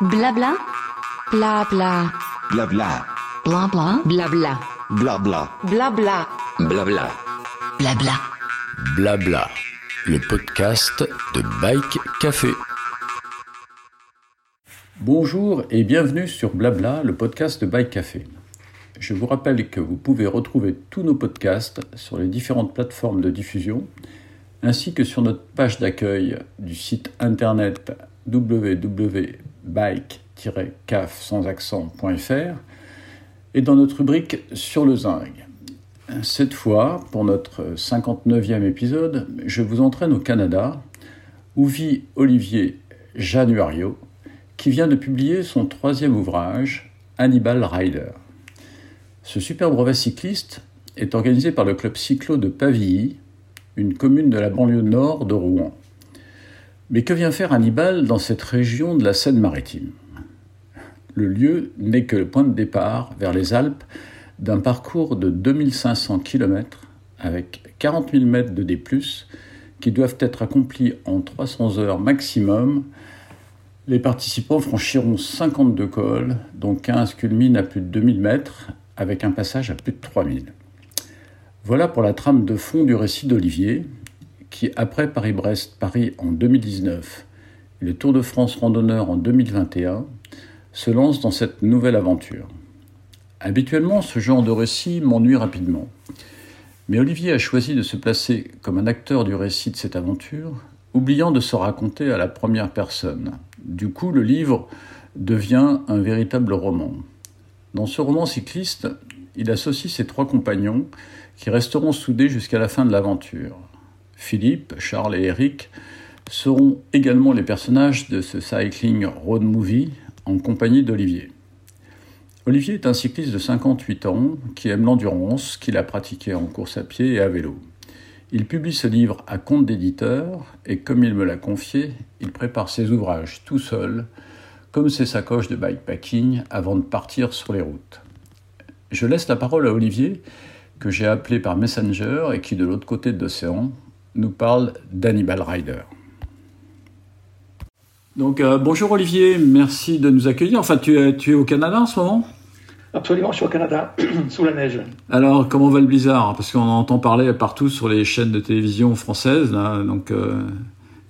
Blabla. Blabla. Blabla. Blabla. Blabla. Blabla. Blabla. Blabla. Blabla. Blabla. Le podcast de Bike Café. Bonjour et bienvenue sur Blabla, le podcast de Bike Café. Je vous rappelle que vous pouvez retrouver tous nos podcasts sur les différentes plateformes de diffusion, ainsi que sur notre page d'accueil du site internet www.bike-caf sans accent.fr et dans notre rubrique Sur le zinc. Cette fois, pour notre 59e épisode, je vous entraîne au Canada, où vit Olivier Januario, qui vient de publier son troisième ouvrage, Hannibal Rider. Ce super brevet cycliste est organisé par le club cyclo de Pavilly, une commune de la banlieue nord de Rouen. Mais que vient faire Hannibal dans cette région de la Seine-Maritime Le lieu n'est que le point de départ vers les Alpes d'un parcours de 2500 km avec 40 000 mètres de D+, qui doivent être accomplis en 300 heures maximum. Les participants franchiront 52 cols, dont 15 culminent à plus de 2000 mètres, avec un passage à plus de 3000. Voilà pour la trame de fond du récit d'Olivier, qui, après Paris-Brest-Paris en 2019 et le Tour de France randonneur en 2021, se lance dans cette nouvelle aventure. Habituellement, ce genre de récit m'ennuie rapidement. Mais Olivier a choisi de se placer comme un acteur du récit de cette aventure, oubliant de se raconter à la première personne. Du coup, le livre devient un véritable roman. Dans ce roman cycliste, il associe ses trois compagnons qui resteront soudés jusqu'à la fin de l'aventure. Philippe, Charles et Eric seront également les personnages de ce cycling road movie en compagnie d'Olivier. Olivier est un cycliste de 58 ans qui aime l'endurance, qu'il a pratiqué en course à pied et à vélo. Il publie ce livre à compte d'éditeur et comme il me l'a confié, il prépare ses ouvrages tout seul, comme ses sacoches de bikepacking avant de partir sur les routes. Je laisse la parole à Olivier, que j'ai appelé par Messenger et qui, de l'autre côté de l'océan, nous parle d'Hannibal Rider. Donc euh, bonjour Olivier, merci de nous accueillir. Enfin, tu es, tu es au Canada en ce moment? Absolument, je suis au Canada, sous la neige. Alors, comment va le blizzard? Parce qu'on entend parler partout sur les chaînes de télévision françaises, là, donc euh,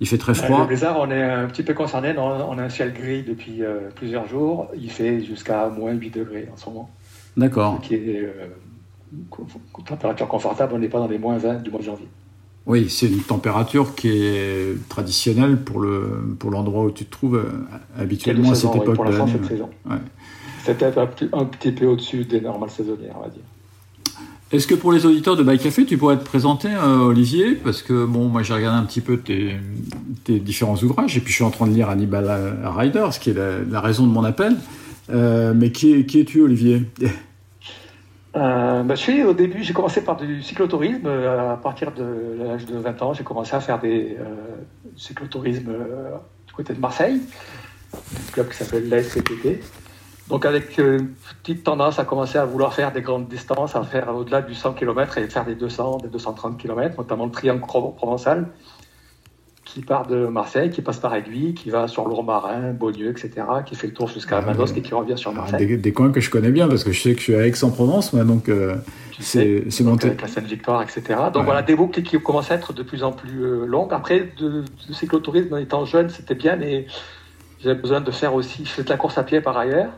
il fait très froid. Le blizzard, on est un petit peu concerné, on a un ciel gris depuis euh, plusieurs jours, il fait jusqu'à moins 8 degrés en ce moment. D'accord. Ce qui est euh, température confortable, on n'est pas dans les moins 20 du mois de janvier. Oui, c'est une température qui est traditionnelle pour le pour l'endroit où tu te trouves euh, habituellement à cette oui, époque pour de l'année. cette saison. Ouais. C'est peut-être un, petit- peu au-dessus des normales saisonnières, on va dire. Est-ce que pour les auditeurs de Bike Café, tu pourrais te présenter, euh, Olivier? Parce que bon, moi j'ai regardé un petit peu tes, tes différents ouvrages et puis je suis en train de lire Hannibal Rider, ce qui est la, la raison de mon appel. Euh, mais qui es-tu, Olivier? Euh, bah, je suis au début, j'ai commencé par du cyclotourisme. euh, À partir de l'âge de 20 ans, j'ai commencé à faire des euh, cyclotourisme euh, du côté de Marseille, un club qui s'appelle l'ASCPT. Donc avec une petite tendance à commencer à vouloir faire des grandes distances, à faire au-delà du 100 km et faire des 200, des 230 km, notamment le triangle pro- provençal, qui part de Marseille, qui passe par Aiguille, qui va sur Lourmarin, Beaulieu, etc., qui fait le tour jusqu'à Ah, Manosque et qui revient sur Marseille. des, des coins que je connais bien parce que je sais que je suis à Aix-en-Provence, moi, donc euh, c'est monté. avec la Seine-Victoire, etc. Donc Ouais. voilà, des boucles qui commencent à être de plus en plus euh, longues. Après, de, de cyclotourisme, étant jeune, c'était bien, mais j'avais besoin de faire aussi, je fais de la course à pied par ailleurs,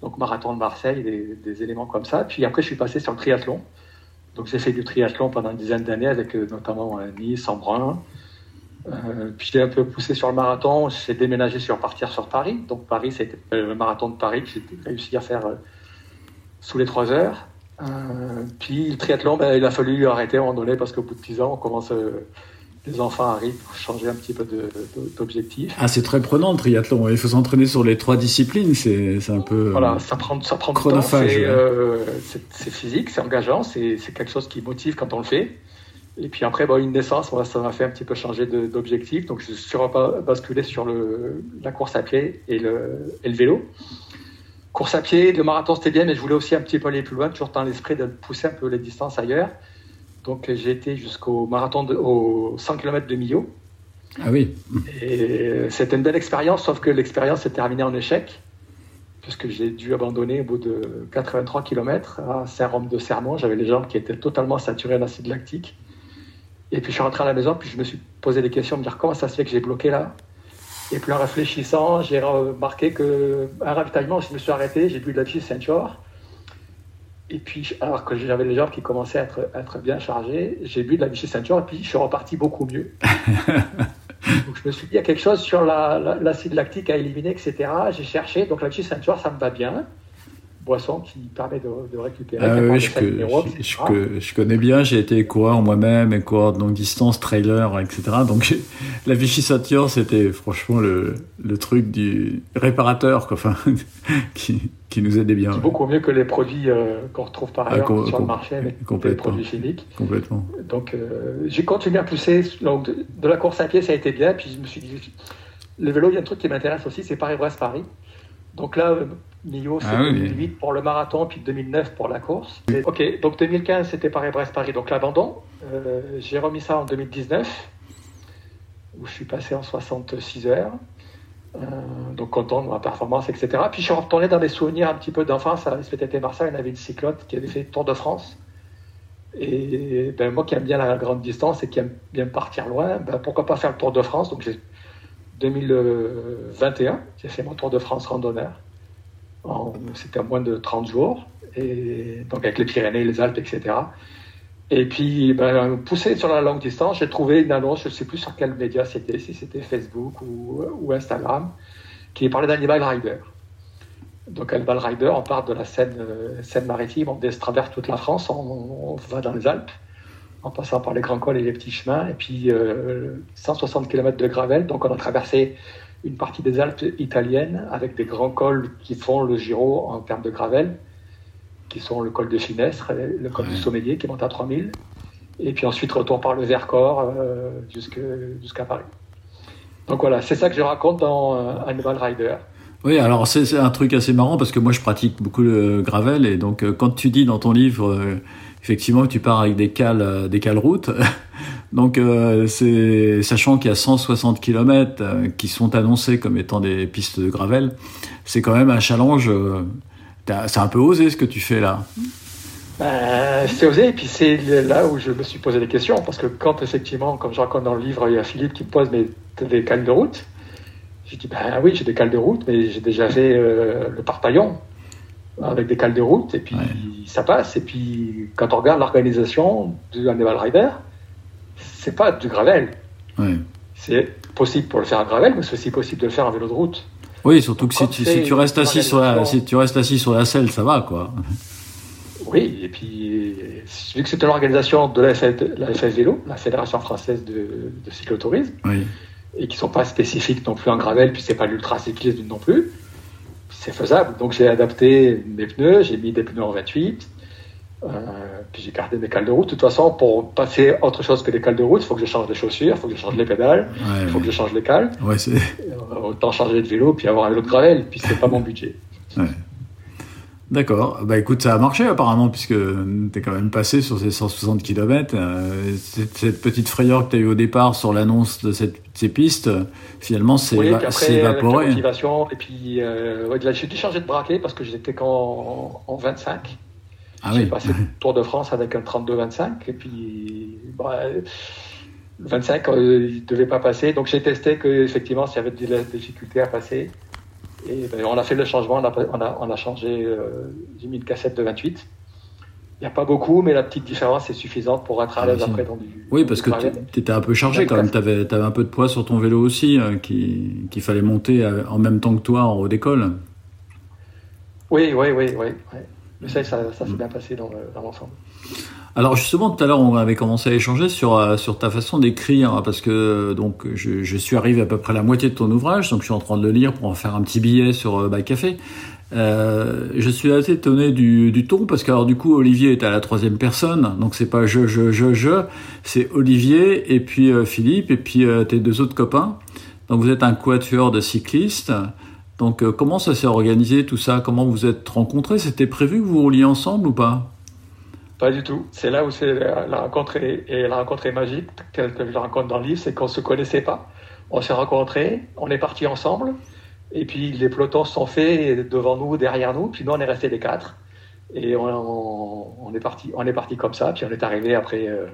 donc marathon de Marseille, des, des éléments comme ça. Puis après, je suis passé sur le triathlon. Donc j'ai fait du triathlon pendant une dizaine d'années avec euh, notamment euh, Nice, Embrun. Euh, puis j'ai un peu poussé sur le marathon, j'ai déménagé sur partir sur Paris. Donc Paris, c'était euh, le marathon de Paris que j'ai réussi à faire euh, sous les trois heures. Euh, puis le triathlon, ben, il a fallu arrêter à un moment donné parce qu'au bout de 10 ans, on commence, les enfants arrivent pour changer un petit peu d'objectif. Ah, c'est très prenant le triathlon. Il faut s'entraîner sur les trois disciplines. C'est un peu. Voilà, ça prend, ça prend chronophage, c'est ouais. physique, c'est engageant, c'est quelque chose qui motive quand on le fait. Et puis après, bon, une naissance, voilà, ça m'a fait un petit peu changer d'objectif. Donc je suis basculé sur le, la course à pied et le, et le vélo. Course à pied, le marathon c'était bien, mais je voulais aussi un petit peu aller plus loin, toujours dans l'esprit de pousser un peu les distances ailleurs. Donc j'ai été jusqu'au marathon, de, au 100 km de Millau. Ah oui. Et c'était une belle expérience, sauf que l'expérience s'est terminée en échec, puisque j'ai dû abandonner au bout de 83 km à Saint-Rome de Sermon. J'avais les jambes qui étaient totalement saturées d'acide lactique. Et puis je suis rentré à la maison, puis je me suis posé des questions, me dire comment ça se fait que j'ai bloqué là? Et puis en réfléchissant, j'ai remarqué que un ravitaillement, je me suis arrêté, j'ai bu de la Vichy Saint-Georges. Et puis, alors que j'avais les jambes qui commençaient à être, à être bien chargées, j'ai bu de la Vichy Saint-Georges et puis je suis reparti beaucoup mieux. donc je me suis dit, il y a quelque chose sur l'acide la, lactique à éliminer, etc. J'ai cherché, donc la Vichy Saint-Georges, ça me va bien boisson qui permet de, de récupérer. Ah oui, je, je, je, connais bien, j'ai été coureur moi-même et coureur de longue distance, trailer, etc. Donc la Vichy Sature, c'était franchement le, le, truc du réparateur, quoi, enfin, qui, qui, nous aidait bien. C'est beaucoup mieux que les produits euh, qu'on retrouve par ah, ailleurs sur le marché avec les produits chimiques. Complètement. Donc euh, j'ai continué à pousser. Donc, de, de, la course à pied, ça a été bien. Puis je me suis dit, le vélo, il y a un truc qui m'intéresse aussi, c'est Paris-Brest-Paris. Donc là, Millau, c'est 2008 ah pour le marathon, puis 2009 pour la course. Ok, donc 2015, c'était Paris-Brest-Paris, donc l'abandon. Euh, j'ai remis ça en 2019, où je suis passé en 66 heures. Euh, donc content de ma performance, etc. Puis je suis retourné dans des souvenirs un petit peu d'enfance. À l'SPTT Marseille, on avait une cyclote qui avait fait le Tour de France. Et ben, moi qui aime bien la grande distance et qui aime bien partir loin, ben, pourquoi pas faire le Tour de France? Donc 2021, j'ai fait mon Tour de France randonneur. C'était à moins de 30 jours, et donc avec les Pyrénées, les Alpes, etc. Et puis, ben, poussé sur la longue distance, j'ai trouvé une annonce, je ne sais plus sur quel média c'était, si c'était Facebook ou, Instagram, qui parlait d'Animal Rider. Donc, Animal Rider, on part de la Seine, Seine maritime, on traverse toute la France, on, va dans les Alpes, en passant par les grands cols et les petits chemins, et puis 160 euh, km de gravel. Donc, on a traversé une partie des Alpes italiennes avec des grands cols qui font le Giro en termes de gravel, qui sont le col de Finestre, le col du Sommelier qui monte à 3000, et puis ensuite retour par le Vercors euh, jusqu'à Paris. Donc voilà, c'est ça que je raconte dans euh, Animal Rider. Oui, alors c'est un truc assez marrant parce que moi je pratique beaucoup le gravel et donc quand tu dis dans ton livre effectivement tu pars avec des cales, des cales routes, Donc, euh, sachant qu'il y a 160 km euh, qui sont annoncés comme étant des pistes de gravel, c'est quand même un challenge. Euh, c'est un peu osé ce que tu fais là. Ben, c'est osé, et puis c'est là où je me suis posé des questions, parce que quand effectivement, comme je raconte dans le livre, il y a Philippe qui me pose des cales de route? J'ai dit ben oui, j'ai des cales de route, mais j'ai déjà fait le parpaillon avec des cales de route, et puis ça passe. Et puis quand on regarde l'organisation du Animal Rider, c'est pas du gravel. C'est possible pour le faire en gravel, mais c'est aussi possible de le faire en vélo de route. Oui, surtout que si tu, si tu, restes assis sur la, si tu restes assis sur la selle, ça va, quoi. Oui, et puis, vu que c'est une organisation de la, FF, Vélo, la Fédération française de, cyclotourisme, et qui ne sont pas spécifiques non plus en gravel, puis c'est pas l'ultra cyclisme non plus, c'est faisable. Donc j'ai adapté mes pneus, j'ai mis des pneus en 28, euh, puis j'ai gardé mes cales de route. De toute façon, pour passer autre chose que des cales de route, il faut que je change les chaussures, il faut que je change les pédales, il faut que je change les cales. Ouais. Euh, autant changer de vélo, puis avoir un vélo de gravel, puis c'est pas mon budget. D'accord. Bah écoute, ça a marché apparemment, puisque tu es quand même passé sur ces 160 km. Euh, cette petite frayeur que tu as eu au départ sur l'annonce de cette, ces pistes, finalement, c'est oui, évaporé. motivation, et puis euh, j'ai dû changer de braquet parce que j'étais qu'en en 25. Ah J'ai passé le Tour de France avec un 32-25 et puis bah, le 25 euh, il ne devait pas passer donc j'ai testé que effectivement s'il y avait des difficultés à passer et ben, on a fait le changement on a, on a, changé euh, j'ai mis une cassette de 28 il n'y a pas beaucoup, mais la petite différence est suffisante pour être à l'aise après dans du. Oui, parce que tu étais un peu chargé quand même. Tu avais, avais, un peu de poids sur ton vélo aussi, hein, qu'il fallait monter euh, en même temps que toi en haut d'école. Oui, oui, oui, oui. oui. Mais ça, ça, s'est bien passé dans, l'ensemble. Alors justement, tout à l'heure, on avait commencé à échanger sur, euh, sur ta façon d'écrire, hein, parce que donc je, suis arrivé à peu près à la moitié de ton ouvrage, donc je suis en train de le lire pour en faire un petit billet sur euh, Café. Euh, je suis assez étonné du, ton parce que alors du coup Olivier est à la troisième personne, donc c'est pas je je je je, c'est Olivier et puis euh, Philippe et puis tes deux autres copains. Donc vous êtes un quatuor de cyclistes. Donc euh, comment ça s'est organisé tout ça? Comment vous êtes rencontrés? C'était prévu que vous rouliez ensemble ou pas? Pas du tout. C'est là où c'est la rencontre est, et la rencontre est magique, telle que je la rencontre dans le livre, c'est qu'on ne se connaissait pas. On s'est rencontrés, on est partis ensemble. Et puis les pelotons se sont faits devant nous, derrière nous. Puis nous, on est restés les quatre. Et on, on est parti, on est parti comme ça. Puis on est arrivé après, euh,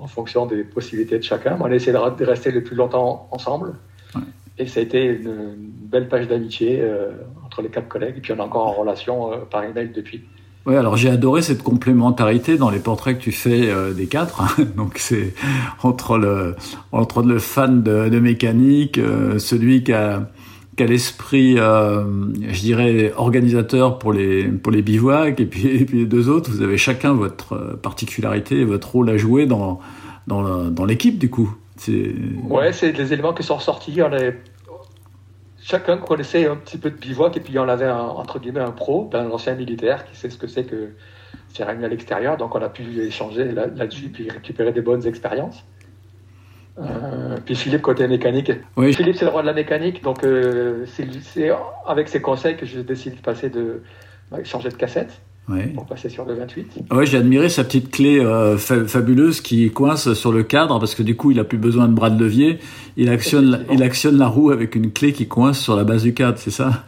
en fonction des possibilités de chacun. On a essayé de rester le plus longtemps ensemble. Ouais. Et ça a été une, une belle page d'amitié euh, entre les quatre collègues. Et puis on est encore en relation euh, par email depuis. Oui, alors j'ai adoré cette complémentarité dans les portraits que tu fais euh, des quatre. hein. Donc c'est entre le entre le fan de, mécanique, euh, celui qui a qui l'esprit, euh, je dirais, organisateur pour les pour les bivouacs, et puis les deux autres, vous avez chacun votre particularité, et votre rôle à jouer dans dans dans l'équipe du coup. Ouais, c'est des éléments qui sont ressortis. On avait... Chacun connaissait un petit peu de bivouac et puis on avait un, entre guillemets un pro, un ancien militaire qui sait ce que c'est que faire une nuit à l'extérieur. Donc on a pu échanger là- là-dessus puis récupérer des bonnes expériences. Euh, puis Philippe côté mécanique. oui, Philippe c'est le roi de la mécanique, donc euh, c'est avec ses conseils que j'ai décidé de passer de bah, changer de cassette ouais. pour passer sur le 28. Ouais, j'ai admiré sa petite clé euh, fa- fabuleuse qui coince sur le cadre parce que du coup, il a plus besoin de bras de levier. Il actionne, la, il actionne la roue avec une clé qui coince sur la base du cadre, c'est ça?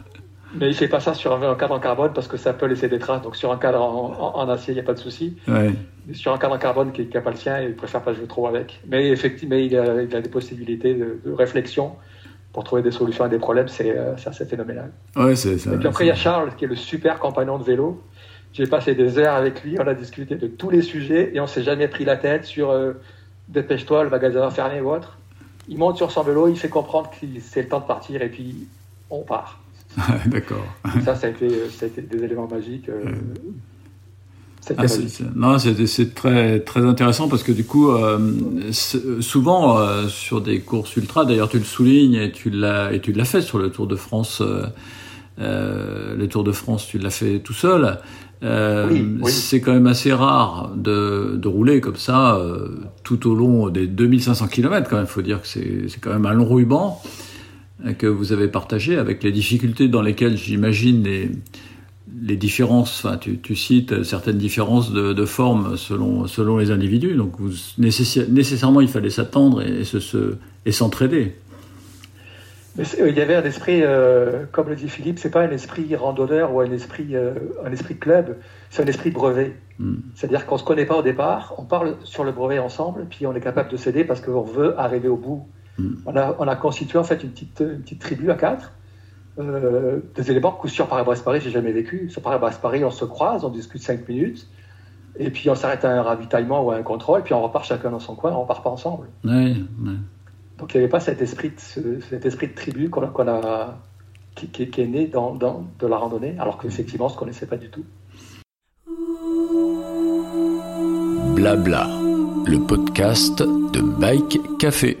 Mais il fait pas ça sur un, cadre en carbone parce que ça peut laisser des traces. Donc sur un cadre en, en- en acier, il n'y a pas de souci. Ouais. Sur un cadre en carbone qui n'a pas le sien, il préfère pas jouer trop avec. Mais effectivement, il a, il a des possibilités de, de réflexion pour trouver des solutions à des problèmes. C'est euh, assez phénoménal. Ouais, c'est ça. Et puis après, il y a Charles qui est le super compagnon de vélo. J'ai passé des heures avec lui, on a discuté de tous les sujets et on s'est jamais pris la tête sur euh, dépêche-toi, le magasin va fermer ou autre. Il monte sur son vélo, il fait comprendre que c'est le temps de partir et puis on part. D'accord. Ça, ça a été, euh, ça a été des éléments magiques. euh, Ah, c'est- non, très très intéressant parce que du coup, euh, souvent euh, sur des courses ultra, d'ailleurs tu le soulignes et tu l'as et tu l'as fait sur le Tour de France. Euh, le Tour de France, tu l'as fait tout seul. Euh, Oui, oui. C'est quand même assez rare de, de rouler comme ça euh, tout au long des 2500 km. Quand même, faut dire que c'est quand même un long ruban euh, que vous avez partagé avec les difficultés dans lesquelles j'imagine les les différences, enfin, tu, tu cites certaines différences de, de forme selon, selon les individus, donc vous, nécessairement il fallait s'attendre et, et se, se- et s'entraider. Il y avait un esprit, euh, comme le dit Philippe, c'est pas un esprit randonneur ou un esprit, euh, un esprit club, c'est un esprit brevet. Mm. C'est-à-dire qu'on se connaît pas au départ, on parle sur le brevet ensemble, puis on est capable de s'aider parce qu'on veut arriver au bout. Mm. On, a, on a constitué en fait une petite, une petite tribu à quatre. Euh, des éléments que sur Paris-Brest-Paris, j'ai jamais vécu. Sur Paris-Brest-Paris, on se croise, on discute cinq minutes, et puis on s'arrête à un ravitaillement ou à un contrôle, puis on repart chacun dans son coin, on repart pas ensemble. Ouais, ouais. Donc il n'y avait pas cet esprit de, ce- cet esprit de tribu qu'on a, qui, qui- est né dans, dans- de la randonnée, alors qu'effectivement on ne se connaissait pas du tout. Blabla, le podcast de Bike Café.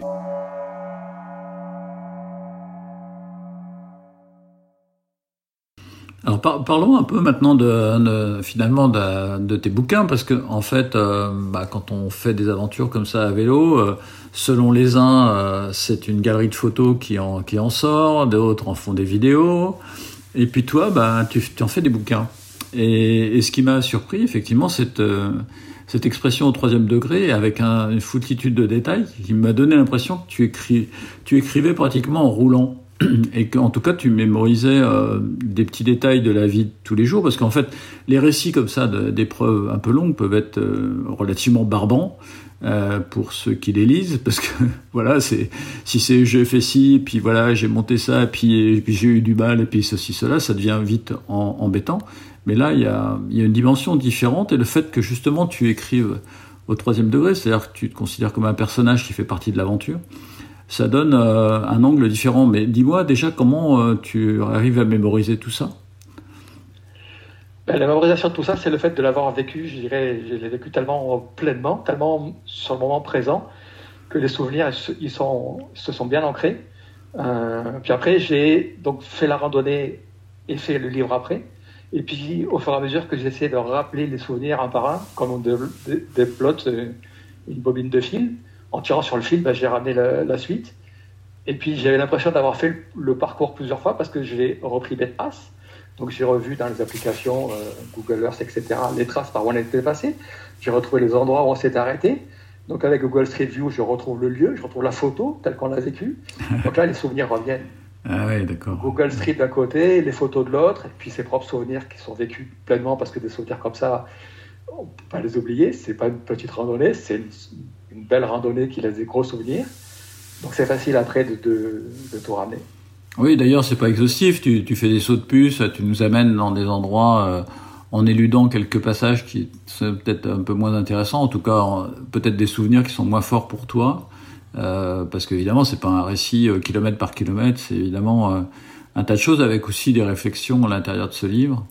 Alors par- parlons un peu maintenant de, finalement de, tes bouquins parce que en fait euh, bah, quand on fait des aventures comme ça à vélo, euh, selon les uns euh, c'est une galerie de photos qui en, qui en sort, d'autres en font des vidéos et puis toi bah, tu, en fais des bouquins. Et, ce qui m'a surpris effectivement euh, cette expression au troisième degré avec un- une foultitude de détails qui m'a donné l'impression que tu, écris, tu écrivais pratiquement en roulant et qu'en tout cas tu mémorisais euh, des petits détails de la vie de tous les jours parce qu'en fait les récits comme ça d'épreuves un peu longues peuvent être euh, relativement barbants euh, pour ceux qui les lisent parce que voilà c'est si c'est j'ai fait ci puis voilà j'ai monté ça puis, et puis j'ai eu du mal et puis ceci cela ça devient vite en- embêtant. Mais là il y a, y a une dimension différente et le fait que justement tu écrives au troisième degré c'est-à-dire que tu te considères comme un personnage qui fait partie de l'aventure ça donne euh, un angle différent. Mais dis-moi déjà comment euh, tu arrives à mémoriser tout ça? Ben, la mémorisation de tout ça, c'est le fait de l'avoir vécu, je dirais, je l'ai vécu tellement pleinement, tellement sur le moment présent, que les souvenirs ils se, sont, bien ancrés. Euh, puis après, j'ai donc fait la randonnée et fait le livre après. Et puis, au fur et à mesure que j'essayais de rappeler les souvenirs un par un, comme on dé- dé- déplote euh, une bobine de fil, en tirant sur le fil, ben, j'ai ramené la, la suite. Et puis, j'avais l'impression d'avoir fait le, le parcours plusieurs fois parce que j'ai repris des traces. Donc, j'ai revu dans les applications euh, Google Earth, etc., les traces par où on était passé. J'ai retrouvé les endroits où on s'était arrêté. Donc avec Google Street View, je retrouve le lieu, je retrouve la photo telle qu'on l'a vécue. Donc là, les souvenirs reviennent. Ah ouais, d'accord. Google Street d'un côté, les photos de l'autre, et puis ses propres souvenirs qui sont vécus pleinement, parce que des souvenirs comme ça, on ne peut pas les oublier. C'est pas une petite randonnée, c'est une, belle randonnée qui laisse des gros souvenirs. Donc c'est facile après de, de, tout ramener. Oui, d'ailleurs, c'est pas exhaustif. Tu, fais des sauts de puce, tu nous amènes dans des endroits euh, en éludant quelques passages qui sont peut-être un peu moins intéressants, en tout cas, peut-être des souvenirs qui sont moins forts pour toi. Euh, parce qu'évidemment, c'est pas un récit euh, kilomètre par kilomètre, c'est évidemment un tas de choses avec aussi des réflexions à l'intérieur de ce livre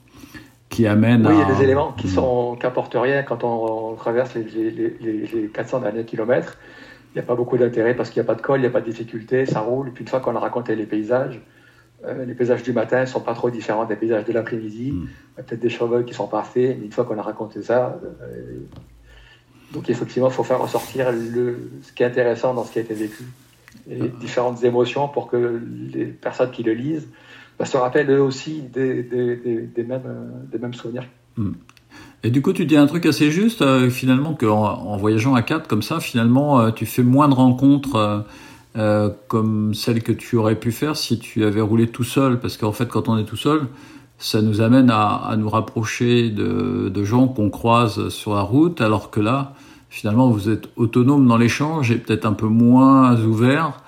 qui amènent oui, à... il y a des éléments qui sont rien quand on, on traverse les, les, les, les, 400 derniers kilomètres. Il n'y a pas beaucoup d'intérêt parce qu'il n'y a pas de col, il n'y a pas de difficulté, ça roule. Et puis une fois qu'on a raconté les paysages, euh, les paysages du matin ne sont pas trop différents des paysages de l'après-midi. Mm. Il y a peut-être des cheveux qui sont parfaits, mais une fois qu'on a raconté ça, euh, donc effectivement, il faut faire ressortir le, ce qui est intéressant dans ce qui a été vécu et les différentes émotions pour que les personnes qui le lisent bah, se rappellent eux aussi des, des mêmes, souvenirs. Mm. Et du coup, tu dis un truc assez juste, euh, finalement, qu'en en voyageant à quatre comme ça, finalement, euh, tu fais moins de rencontres euh, euh, comme celles que tu aurais pu faire si tu avais roulé tout seul. Parce qu'en fait, quand on est tout seul, ça nous amène à, nous rapprocher de, gens qu'on croise sur la route, alors que là, finalement, vous êtes autonome dans l'échange et peut-être un peu moins ouvert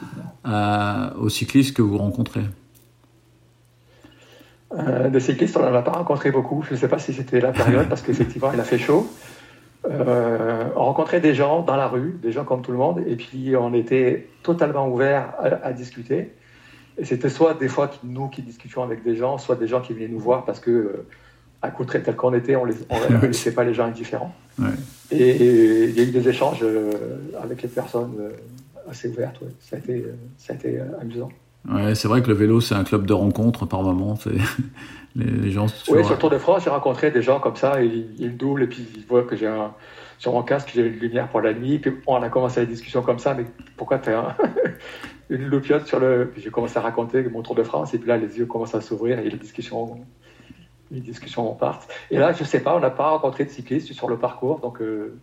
euh, aux cyclistes que vous rencontrez. Euh, des cyclistes, on n'en a pas rencontré beaucoup. Je ne sais pas si c'était la période, parce qu'effectivement, il a fait chaud. Euh, on rencontrait des gens dans la rue, des gens comme tout le monde, et puis on était totalement ouvert à, à discuter. Et c'était soit des fois nous qui discutions avec des gens, soit des gens qui venaient nous voir parce que euh, à tel qu'on était, on ne laissait pas les gens indifférents. Et il y a eu des échanges euh, avec les personnes assez ouvertes. Ouais. Ça a été, ça a été amusant. Ouais, c'est vrai que le vélo, c'est un club de rencontres par moment. Les, les, gens. Oui, sur le Tour de France, j'ai rencontré des gens comme ça, et ils me doublent, et puis ils voient que j'ai un. Sur mon casque, j'ai une lumière pour la nuit, puis on a commencé la discussion comme ça, mais pourquoi tu as un... une loupiote sur le. Puis j'ai commencé à raconter mon Tour de France, et puis là, les yeux commencent à s'ouvrir, et les discussions, les discussions partent. Et là, je sais pas, on n'a pas rencontré de cyclistes sur le parcours, donc euh,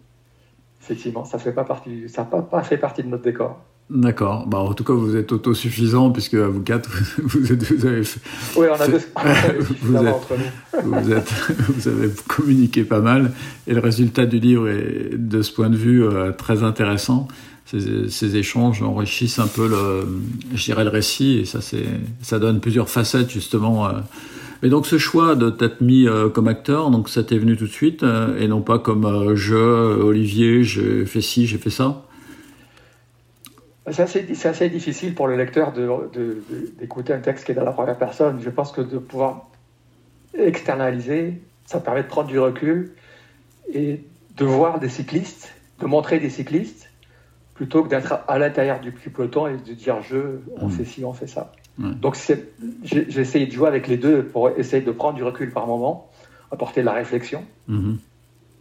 effectivement, ça fait pas partie, ça n'a pas, pas fait partie de notre décor. D'accord. Bah, en tout cas, vous êtes autosuffisant puisque vous quatre, vous, êtes, vous avez fait... Oui, on a deux vous, êtes, entre nous. vous, êtes, vous avez communiqué pas mal et le résultat du livre est, de ce point de vue, euh, très intéressant. Ces, ces, échanges enrichissent un peu le, je dirais, le récit et ça, c'est, ça donne plusieurs facettes, justement. Euh. Mais donc, ce choix de t'être mis euh, comme acteur, donc ça t'est venu tout de suite euh, et non pas comme euh, je, Olivier, j'ai fait ci, j'ai fait ça? C'est assez, assez, difficile pour le lecteur d'écouter un texte qui est dans la première personne. Je pense que de pouvoir externaliser, ça permet de prendre du recul et de voir des cyclistes, de montrer des cyclistes, plutôt que d'être à l'intérieur du peloton et de dire je, on mmh. fait ci, on fait ça. Mmh. Donc j'ai essayé de jouer avec les deux pour essayer de prendre du recul par moment, apporter de la réflexion. Mmh.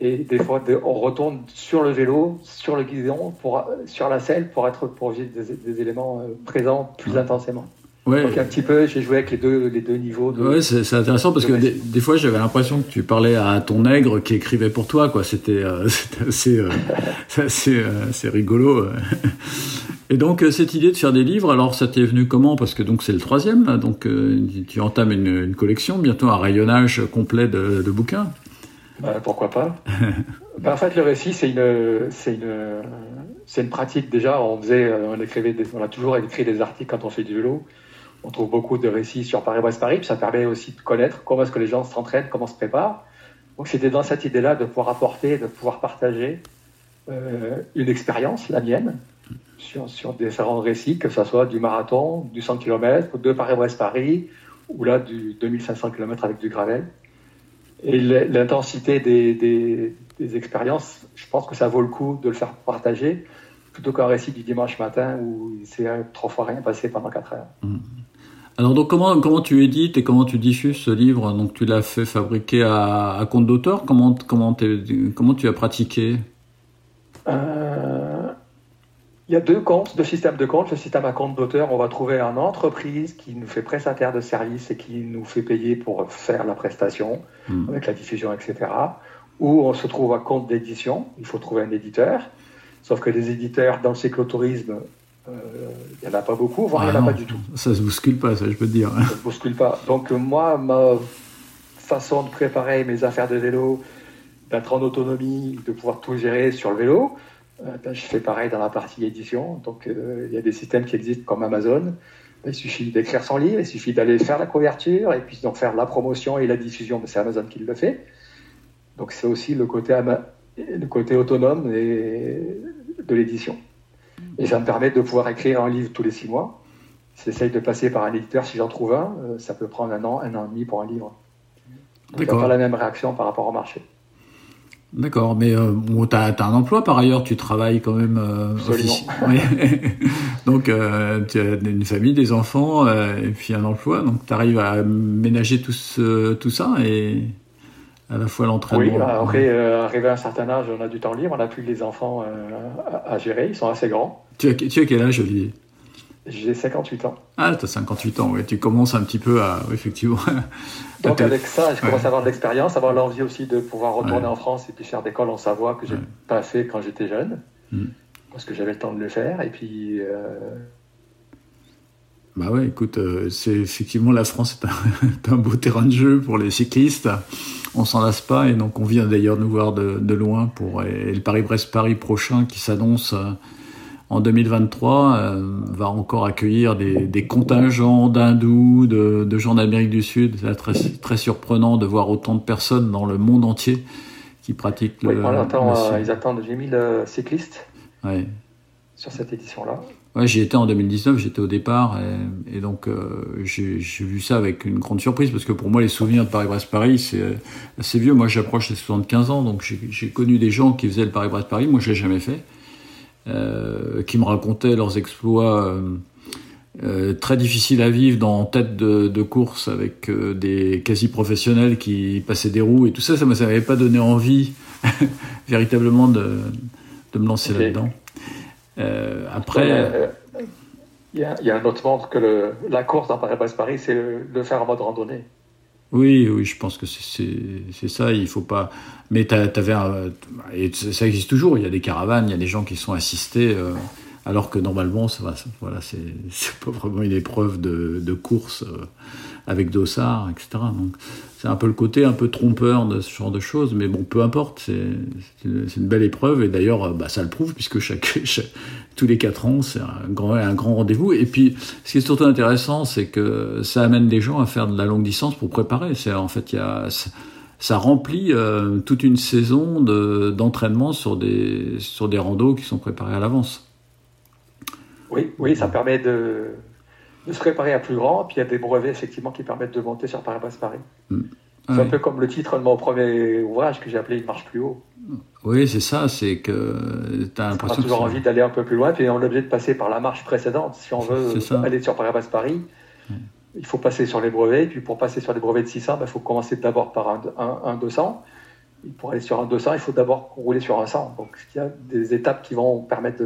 Et des fois, on retourne sur le vélo, sur le guidon, pour, sur la selle, pour être pour vivre des, des éléments présents plus ouais. intensément. Ouais. Donc un petit peu, j'ai joué avec les deux, les deux niveaux. De, ouais, c'est intéressant parce que des, des, fois, j'avais l'impression que tu parlais à ton nègre qui écrivait pour toi, quoi. C'était euh, assez, euh, assez, euh, assez rigolo. Et donc cette idée de faire des livres, alors ça t'est venu comment? Parce que donc c'est le troisième, là, donc tu entames une, une, collection, bientôt un rayonnage complet de, de bouquins. Ben, pourquoi pas ben, En fait, le récit, c'est une, c'est une, c'est une pratique déjà. On faisait, on écrivait, des, on a toujours écrit des articles quand on fait du vélo. On trouve beaucoup de récits sur Paris-Brest-Paris, ça permet aussi de connaître comment est-ce que les gens s'entraînent, comment se préparent. Donc c'était dans cette idée-là de pouvoir apporter, de pouvoir partager euh, une expérience, la mienne, sur, sur différents récits, que ce soit du marathon, du 100 km, de Paris-Brest-Paris, ou là du 2500 km avec du gravel. Et l'intensité des, des, des, expériences, je pense que ça vaut le coup de le faire partager plutôt qu'un récit du dimanche matin où il s'est trois fois rien passé pendant quatre heures. Mmh. Alors donc comment comment tu édites et comment tu diffuses ce livre? Donc tu l'as fait fabriquer à, à compte d'auteur. Comment comment comment tu as pratiqué? Euh, Il y a deux comptes, deux systèmes de comptes. Le système à compte d'auteur, on va trouver une entreprise qui nous fait prestataire de services et qui nous fait payer pour faire la prestation Hmm. mmh. avec la diffusion, etc. Ou on se trouve à compte d'édition. Il faut trouver un éditeur. Sauf que les éditeurs dans le cyclotourisme, euh, il n'y en a pas beaucoup, voire il n'y en a Ah pas du tout. Ça se bouscule pas, ça je peux te dire. Ça ne bouscule pas. Donc euh, moi, ma façon de préparer mes affaires de vélo, d'être en autonomie, de pouvoir tout gérer sur le vélo, euh, je fais pareil dans la partie édition. Donc euh, il y a des systèmes qui existent comme Amazon. Ben, il suffit d'écrire son livre, il suffit d'aller faire la couverture et puis d'en faire la promotion et la diffusion. Ben, c'est Amazon qui le fait. Donc c'est aussi le côté, le côté autonome et- de l'édition. Et ça me permet de pouvoir écrire un livre tous les six mois. J'essaye de passer par un éditeur si j'en trouve un. euh, ça peut prendre un an, un an et demi pour un livre. Donc, il n'y a D'accord. pas la même réaction par rapport au marché. D'accord, mais euh, bon, tu as, un emploi par ailleurs, tu travailles quand même euh, donc euh, tu as une famille, des enfants euh, et puis un emploi, donc tu arrives à ménager tout, ce- tout ça et à la fois l'entraînement. Oui, après, euh, arrivé à un certain âge, on a du temps libre, on n'a plus que les enfants à, à gérer, ils sont assez grands. Tu as, tu as quel âge Olivier? J'ai 58 ans. Ah, tu as 58 ans, ouais, tu commences un petit peu à, effectivement. Donc avec ça, je commence Ouais. à avoir de l'expérience, avoir l'envie aussi de pouvoir retourner Ouais. en France et puis faire des cols en Savoie que j'ai Ouais. pas fait quand j'étais jeune, Mm. parce que j'avais le temps de le faire. Et puis, euh, Bah ouais, écoute, euh, c'est effectivement la France est un, beau terrain de jeu pour les cyclistes. On s'en lasse pas et donc on vient d'ailleurs nous voir de, de loin pour et le Paris-Brest-Paris prochain qui s'annonce euh, en 2023 euh, va encore accueillir des, des contingents d'hindous, de, de gens d'Amérique du Sud. C'est très, très surprenant de voir autant de personnes dans le monde entier qui pratiquent le. attend, le euh, ils attendent 8000 euh, cyclistes Ouais. sur cette édition-là. Ouais, j'y étais en 2019, j'étais au départ, et, et donc j'ai vu ça avec une grande surprise, parce que pour moi, les souvenirs de Paris-Brest-Paris, c'est assez vieux. Moi, j'approche des 75 ans, donc j'ai connu des gens qui faisaient le Paris-Brest-Paris, moi, je l'ai jamais fait, qui me racontaient leurs exploits euh, euh, très difficiles à vivre dans tête de, de course avec euh, des quasi-professionnels qui passaient des roues, et tout ça, ça ne m'avait pas donné envie véritablement de, de me lancer là-dedans. Euh, après... Euh, Il y, a, il y a un autre monde que le, la course dans Paris-Brest-Paris, c'est le, le faire en mode randonnée. Oui, oui, je pense que c'est- ça. Il faut pas. Mais t'avais un... et ça existe toujours. Il y a des caravanes, il y a des gens qui sont assistés, euh, alors que normalement, ça va. Voilà, c'est pas vraiment une épreuve de, course euh, avec dossard, etc. c'est un peu le côté un peu trompeur de ce genre de choses. Mais bon, peu importe. C'est une, belle épreuve et d'ailleurs, euh, bah, ça le prouve puisque chaque, chaque- tous les quatre ans, c'est un grand un grand rendez-vous. Et puis, ce qui est surtout intéressant, c'est que ça amène les gens à faire de la longue distance pour préparer. C'est en fait, il y a ça- remplit euh, toute une saison de- d'entraînement sur des sur des randos qui sont préparés à l'avance. Oui, oui, ça permet de, de se préparer à plus grand. Puis il y a des brevets effectivement qui permettent de monter sur Paris-Brest-Paris. C'est un peu comme le titre de mon premier ouvrage que j'ai appelé Une marche plus haut. Oui, c'est ça. C'est que tu as On a l'impression toujours envie d'aller un peu plus loin, puis on est obligé de passer par la marche précédente. Si on veut aller sur Paris-Brest-Paris, il faut passer sur les brevets. Puis pour passer sur les brevets de 600, il faut commencer d'abord par un, un, un 200. Et pour aller sur un 200, il faut d'abord rouler sur un 100. Donc il y a des étapes qui vont permettre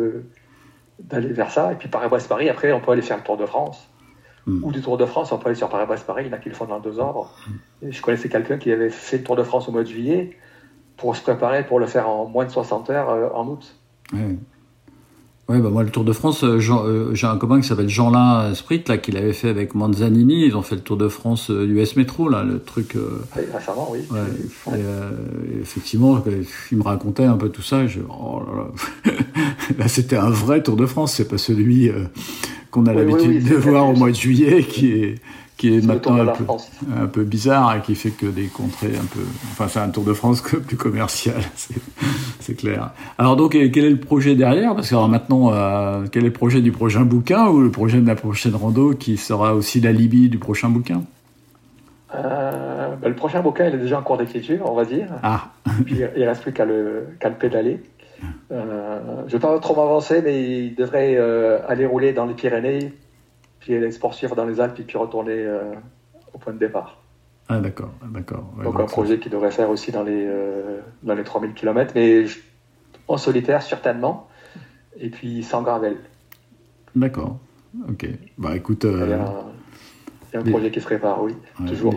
d'aller vers ça. Et puis Paris-Brest-Paris, après, on peut aller faire le Tour de France. Mm. Ou du Tour de France, on peut aller sur Paris-Brest-Paris. Il y en a qui le font dans deux ordres. Et je connaissais quelqu'un qui avait fait le Tour de France au mois de juillet pour se préparer pour le faire en moins de 60 heures euh, en août. Ouais, bah moi, le Tour de France, euh, euh, j'ai un copain qui s'appelle Jean-Lin Sprit, là, qui l'avait fait avec Manzanini. Ils ont fait le Tour de France US Métro, là, le truc. récemment, oui. Ouais, et, effectivement, il me racontait un peu tout ça. Je, oh là là. Là, c'était un vrai Tour de France. C'est pas celui qu'on a Oui, l'habitude oui, de voir au mois de juillet, qui est qui est maintenant un la peu, un peu bizarre et qui fait que des contrées un peu. Enfin, c'est un Tour de France plus commercial, c'est- clair. Alors donc, quel est le projet derrière? Parce que alors, maintenant, euh, quel est le projet du prochain bouquin ou le projet de la prochaine rando qui sera aussi l'alibi du prochain bouquin? Euh, ben, le prochain bouquin, il est déjà en cours d'écriture, on va dire. Ah, Puis il ne reste plus qu'à le, qu'à le pédaler. Euh, je ne vais pas trop m'avancer, mais il devrait euh, aller rouler dans les Pyrénées, puis aller se poursuivre dans les Alpes, et puis retourner euh, au point de départ. ah d'accord, d'accord. Ouais, donc donc un projet qu'il devrait faire aussi dans les, dans les 3000 km, mais je- en solitaire certainement, et puis sans gravel. D'accord. Ok. Bah écoute, A un projet qui se prépare, oui, toujours.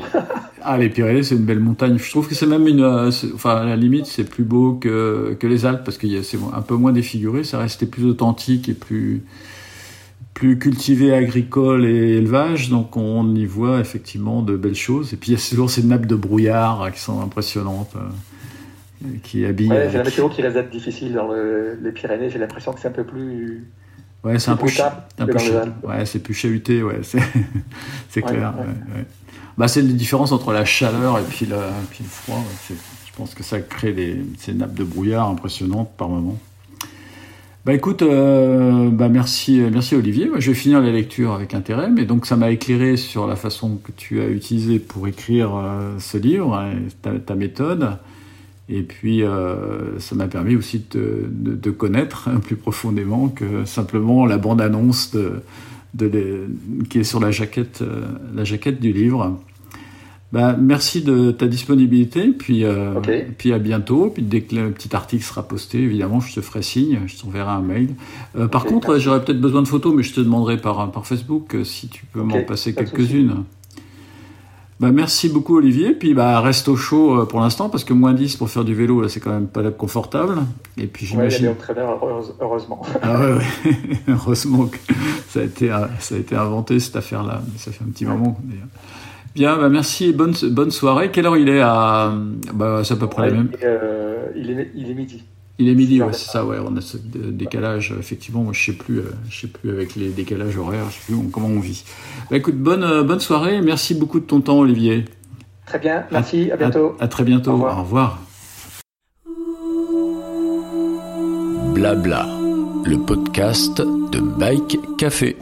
ah, les Pyrénées, c'est une belle montagne. Je trouve que c'est même une. Euh, enfin, à la limite, c'est plus beau que, que les Alpes parce que c'est un peu moins défiguré. Ça restait plus authentique et plus, plus cultivé agricole et élevage. Donc, on y voit effectivement de belles choses. Et puis, il y a toujours ces nappes de brouillard qui sont impressionnantes. Euh, qui habillent. Ouais, c'est la météo qui reste difficile dans les Pyrénées. J'ai l'impression que c'est un peu plus Ouais, c'est un peu, un peu ouais, c'est plus chahuté, ouais, c'est clair. Bah, c'est les différences entre la chaleur et puis, le froid. je pense que ça crée des, ces nappes de brouillard impressionnantes par moment. Bah écoute, euh, bah merci, merci Olivier. je vais finir la lecture avec intérêt, mais donc ça m'a éclairé sur la façon que tu as utilisée pour écrire euh, ce livre, hein, ta, méthode. Et puis, euh, ça m'a permis aussi de, de, connaître plus profondément que simplement la bande-annonce de, de qui est sur la jaquette, euh, la jaquette du livre. Bah, merci de ta disponibilité, puis, euh, puis à bientôt. Puis dès que le petit article sera posté, évidemment, je te ferai signe, je t'enverrai un mail. par contre, j'aurais peut-être besoin de photos, mais je te demanderai par, par Facebook si tu peux m'en passer quelques-unes. Bah, merci beaucoup Olivier, puis bah, reste au chaud euh, pour l'instant parce que moins 10 pour faire du vélo là c'est quand même pas confortable. Et puis j'imagine. Ouais, heureusement. Ah ouais, ouais. heureusement que ça a été euh, ça a été inventé cette affaire là, ça fait un petit moment. Bien, bah merci et bonne bonne soirée. Quelle heure il est à bah c'est à peu près la même. Euh, il, est, il est midi. Il est midi, ouais, c'est ça, ouais. On a ce décalage, effectivement. Moi, je sais plus, euh, je sais plus avec les décalages horaires, je sais plus comment on vit. Bah, écoute, bonne, euh, bonne soirée. Merci beaucoup de ton temps, Olivier. Très bien, merci. À, bientôt. À, très bientôt. Au revoir. Blabla, le podcast de Bike Café.